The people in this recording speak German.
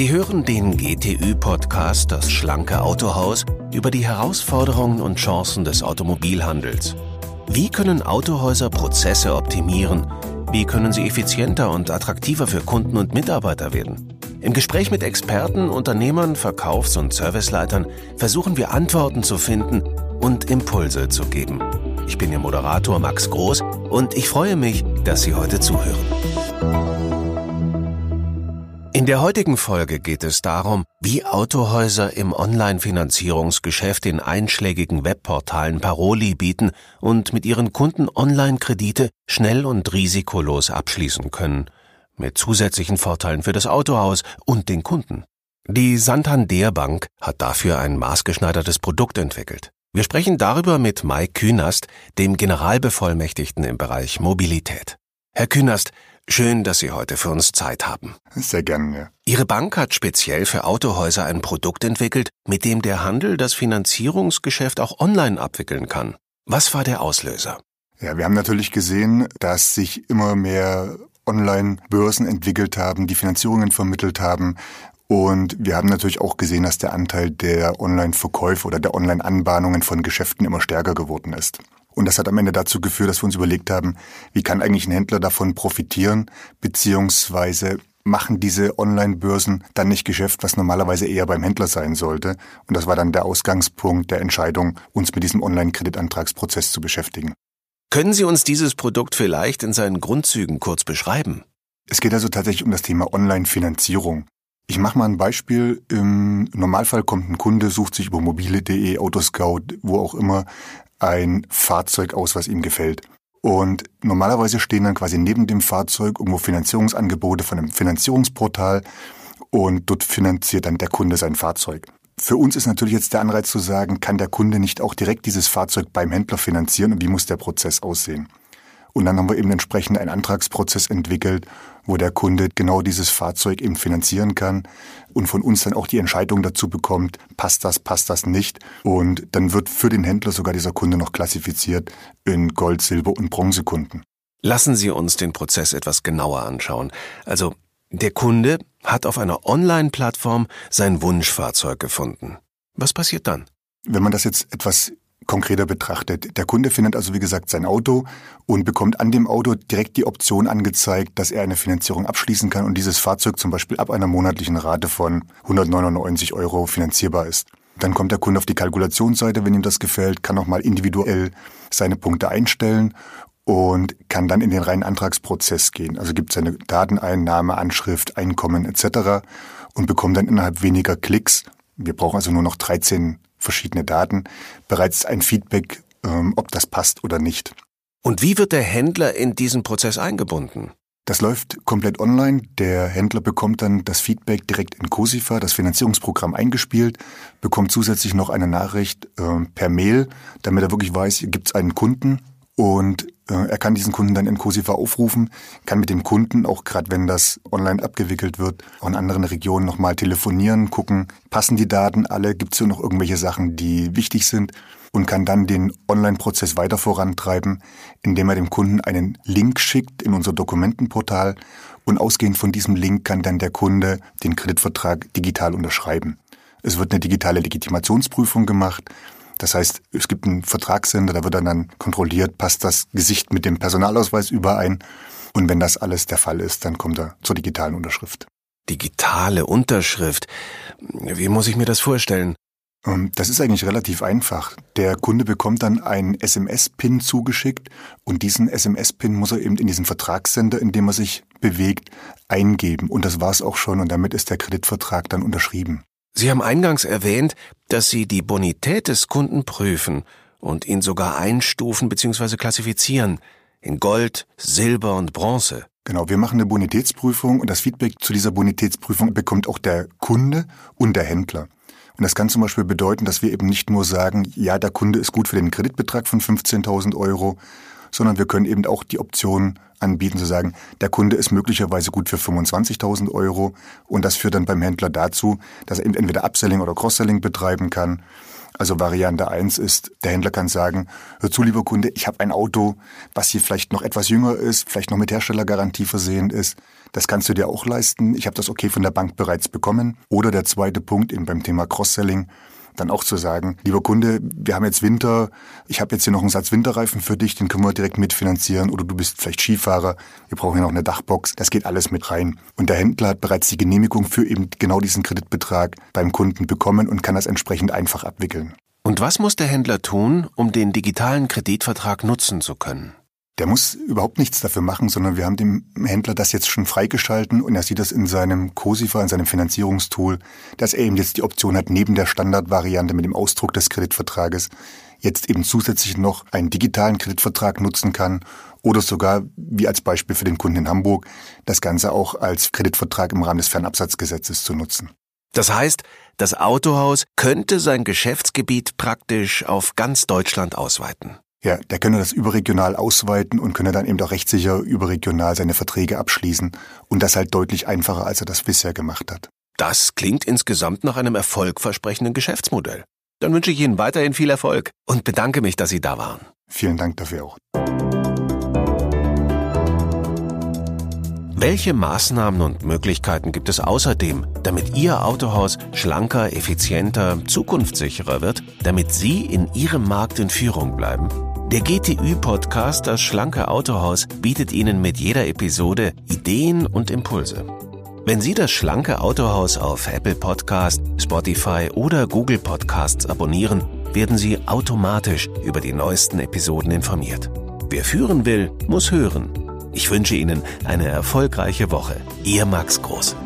Sie hören den GTÜ-Podcast Das schlanke Autohaus über die Herausforderungen und Chancen des Automobilhandels. Wie können Autohäuser Prozesse optimieren? Wie können sie effizienter und attraktiver für Kunden und Mitarbeiter werden? Im Gespräch mit Experten, Unternehmern, Verkaufs- und Serviceleitern versuchen wir Antworten zu finden und Impulse zu geben. Ich bin Ihr Moderator Max Groß und ich freue mich, dass Sie heute zuhören. In der heutigen Folge geht es darum, wie Autohäuser im Online-Finanzierungsgeschäft in einschlägigen Webportalen Paroli bieten und mit ihren Kunden Online-Kredite schnell und risikolos abschließen können, mit zusätzlichen Vorteilen für das Autohaus und den Kunden. Die Santander Bank hat dafür ein maßgeschneidertes Produkt entwickelt. Wir sprechen darüber mit Mike Künast, dem Generalbevollmächtigten im Bereich Mobilität. Herr Künast, Schön, dass Sie heute für uns Zeit haben. Sehr gerne. Ja. Ihre Bank hat speziell für Autohäuser ein Produkt entwickelt, mit dem der Handel das Finanzierungsgeschäft auch online abwickeln kann. Was war der Auslöser? Ja, wir haben natürlich gesehen, dass sich immer mehr Online-Börsen entwickelt haben, die Finanzierungen vermittelt haben. Und wir haben natürlich auch gesehen, dass der Anteil der Online-Verkäufe oder der Online-Anbahnungen von Geschäften immer stärker geworden ist. Und das hat am Ende dazu geführt, dass wir uns überlegt haben, wie kann eigentlich ein Händler davon profitieren, beziehungsweise machen diese Online-Börsen dann nicht Geschäft, was normalerweise eher beim Händler sein sollte. Und das war dann der Ausgangspunkt der Entscheidung, uns mit diesem Online-Kreditantragsprozess zu beschäftigen. Können Sie uns dieses Produkt vielleicht in seinen Grundzügen kurz beschreiben? Es geht also tatsächlich um das Thema Online-Finanzierung. Ich mache mal ein Beispiel. Im Normalfall kommt ein Kunde, sucht sich über mobile.de, Autoscout, wo auch immer, ein Fahrzeug aus, was ihm gefällt. Und normalerweise stehen dann quasi neben dem Fahrzeug irgendwo Finanzierungsangebote von einem Finanzierungsportal und dort finanziert dann der Kunde sein Fahrzeug. Für uns ist natürlich jetzt der Anreiz zu sagen, kann der Kunde nicht auch direkt dieses Fahrzeug beim Händler finanzieren und wie muss der Prozess aussehen? Und dann haben wir eben entsprechend einen Antragsprozess entwickelt, wo der Kunde genau dieses Fahrzeug eben finanzieren kann und von uns dann auch die Entscheidung dazu bekommt, passt das, passt das nicht. Und dann wird für den Händler sogar dieser Kunde noch klassifiziert in Gold, Silber und Bronzekunden. Lassen Sie uns den Prozess etwas genauer anschauen. Also, der Kunde hat auf einer Online-Plattform sein Wunschfahrzeug gefunden. Was passiert dann? Wenn man das jetzt etwas konkreter betrachtet. Der Kunde findet also, wie gesagt, sein Auto und bekommt an dem Auto direkt die Option angezeigt, dass er eine Finanzierung abschließen kann und dieses Fahrzeug zum Beispiel ab einer monatlichen Rate von 199 Euro finanzierbar ist. Dann kommt der Kunde auf die Kalkulationsseite, wenn ihm das gefällt, kann nochmal individuell seine Punkte einstellen und kann dann in den reinen Antragsprozess gehen. Also gibt seine Dateneinnahme, Anschrift, Einkommen etc. und bekommt dann innerhalb weniger Klicks, wir brauchen also nur noch 13 verschiedene Daten, bereits ein Feedback, ähm, ob das passt oder nicht. Und wie wird der Händler in diesen Prozess eingebunden? Das läuft komplett online. Der Händler bekommt dann das Feedback direkt in Cosifa, das Finanzierungsprogramm eingespielt, bekommt zusätzlich noch eine Nachricht äh, per Mail, damit er wirklich weiß, gibt es einen Kunden und äh, er kann diesen Kunden dann in Cosifa aufrufen, kann mit dem Kunden, auch gerade wenn das online abgewickelt wird, auch in anderen Regionen nochmal telefonieren, gucken, passen die Daten alle, gibt es hier noch irgendwelche Sachen, die wichtig sind und kann dann den Online-Prozess weiter vorantreiben, indem er dem Kunden einen Link schickt in unser Dokumentenportal und ausgehend von diesem Link kann dann der Kunde den Kreditvertrag digital unterschreiben. Es wird eine digitale Legitimationsprüfung gemacht das heißt, es gibt einen Vertragssender, da wird dann, kontrolliert, passt das Gesicht mit dem Personalausweis überein. Und wenn das alles der Fall ist, dann kommt er zur digitalen Unterschrift. Digitale Unterschrift. Wie muss ich mir das vorstellen? Ähm, das ist eigentlich relativ einfach. Der Kunde bekommt dann einen SMS-Pin zugeschickt und diesen SMS-Pin muss er eben in diesen Vertragssender, in dem er sich bewegt, eingeben. Und das war's auch schon und damit ist der Kreditvertrag dann unterschrieben. Sie haben eingangs erwähnt, dass Sie die Bonität des Kunden prüfen und ihn sogar einstufen bzw. klassifizieren in Gold, Silber und Bronze. Genau, wir machen eine Bonitätsprüfung und das Feedback zu dieser Bonitätsprüfung bekommt auch der Kunde und der Händler. Und das kann zum Beispiel bedeuten, dass wir eben nicht nur sagen, ja, der Kunde ist gut für den Kreditbetrag von 15.000 Euro, sondern wir können eben auch die Option anbieten zu sagen, der Kunde ist möglicherweise gut für 25.000 Euro und das führt dann beim Händler dazu, dass er eben entweder Upselling oder Cross-Selling betreiben kann. Also Variante eins ist, der Händler kann sagen, hör zu, lieber Kunde, ich habe ein Auto, was hier vielleicht noch etwas jünger ist, vielleicht noch mit Herstellergarantie versehen ist. Das kannst du dir auch leisten. Ich habe das okay von der Bank bereits bekommen. Oder der zweite Punkt eben beim Thema Cross-Selling, dann auch zu sagen, lieber Kunde, wir haben jetzt Winter, ich habe jetzt hier noch einen Satz Winterreifen für dich, den können wir direkt mitfinanzieren oder du bist vielleicht Skifahrer, wir brauchen hier noch eine Dachbox, das geht alles mit rein. Und der Händler hat bereits die Genehmigung für eben genau diesen Kreditbetrag beim Kunden bekommen und kann das entsprechend einfach abwickeln. Und was muss der Händler tun, um den digitalen Kreditvertrag nutzen zu können? Der muss überhaupt nichts dafür machen, sondern wir haben dem Händler das jetzt schon freigeschalten und er sieht das in seinem COSIFA, in seinem Finanzierungstool, dass er eben jetzt die Option hat, neben der Standardvariante mit dem Ausdruck des Kreditvertrages jetzt eben zusätzlich noch einen digitalen Kreditvertrag nutzen kann oder sogar, wie als Beispiel für den Kunden in Hamburg, das Ganze auch als Kreditvertrag im Rahmen des Fernabsatzgesetzes zu nutzen. Das heißt, das Autohaus könnte sein Geschäftsgebiet praktisch auf ganz Deutschland ausweiten. Ja, der könne das überregional ausweiten und könne dann eben auch rechtssicher überregional seine Verträge abschließen und das halt deutlich einfacher, als er das bisher gemacht hat. Das klingt insgesamt nach einem erfolgversprechenden Geschäftsmodell. Dann wünsche ich Ihnen weiterhin viel Erfolg und bedanke mich, dass Sie da waren. Vielen Dank dafür auch. Welche Maßnahmen und Möglichkeiten gibt es außerdem, damit Ihr Autohaus schlanker, effizienter, zukunftssicherer wird, damit Sie in Ihrem Markt in Führung bleiben? Der GTÜ-Podcast Das schlanke Autohaus bietet Ihnen mit jeder Episode Ideen und Impulse. Wenn Sie das schlanke Autohaus auf Apple Podcast, Spotify oder Google Podcasts abonnieren, werden Sie automatisch über die neuesten Episoden informiert. Wer führen will, muss hören. Ich wünsche Ihnen eine erfolgreiche Woche. Ihr Max Groß.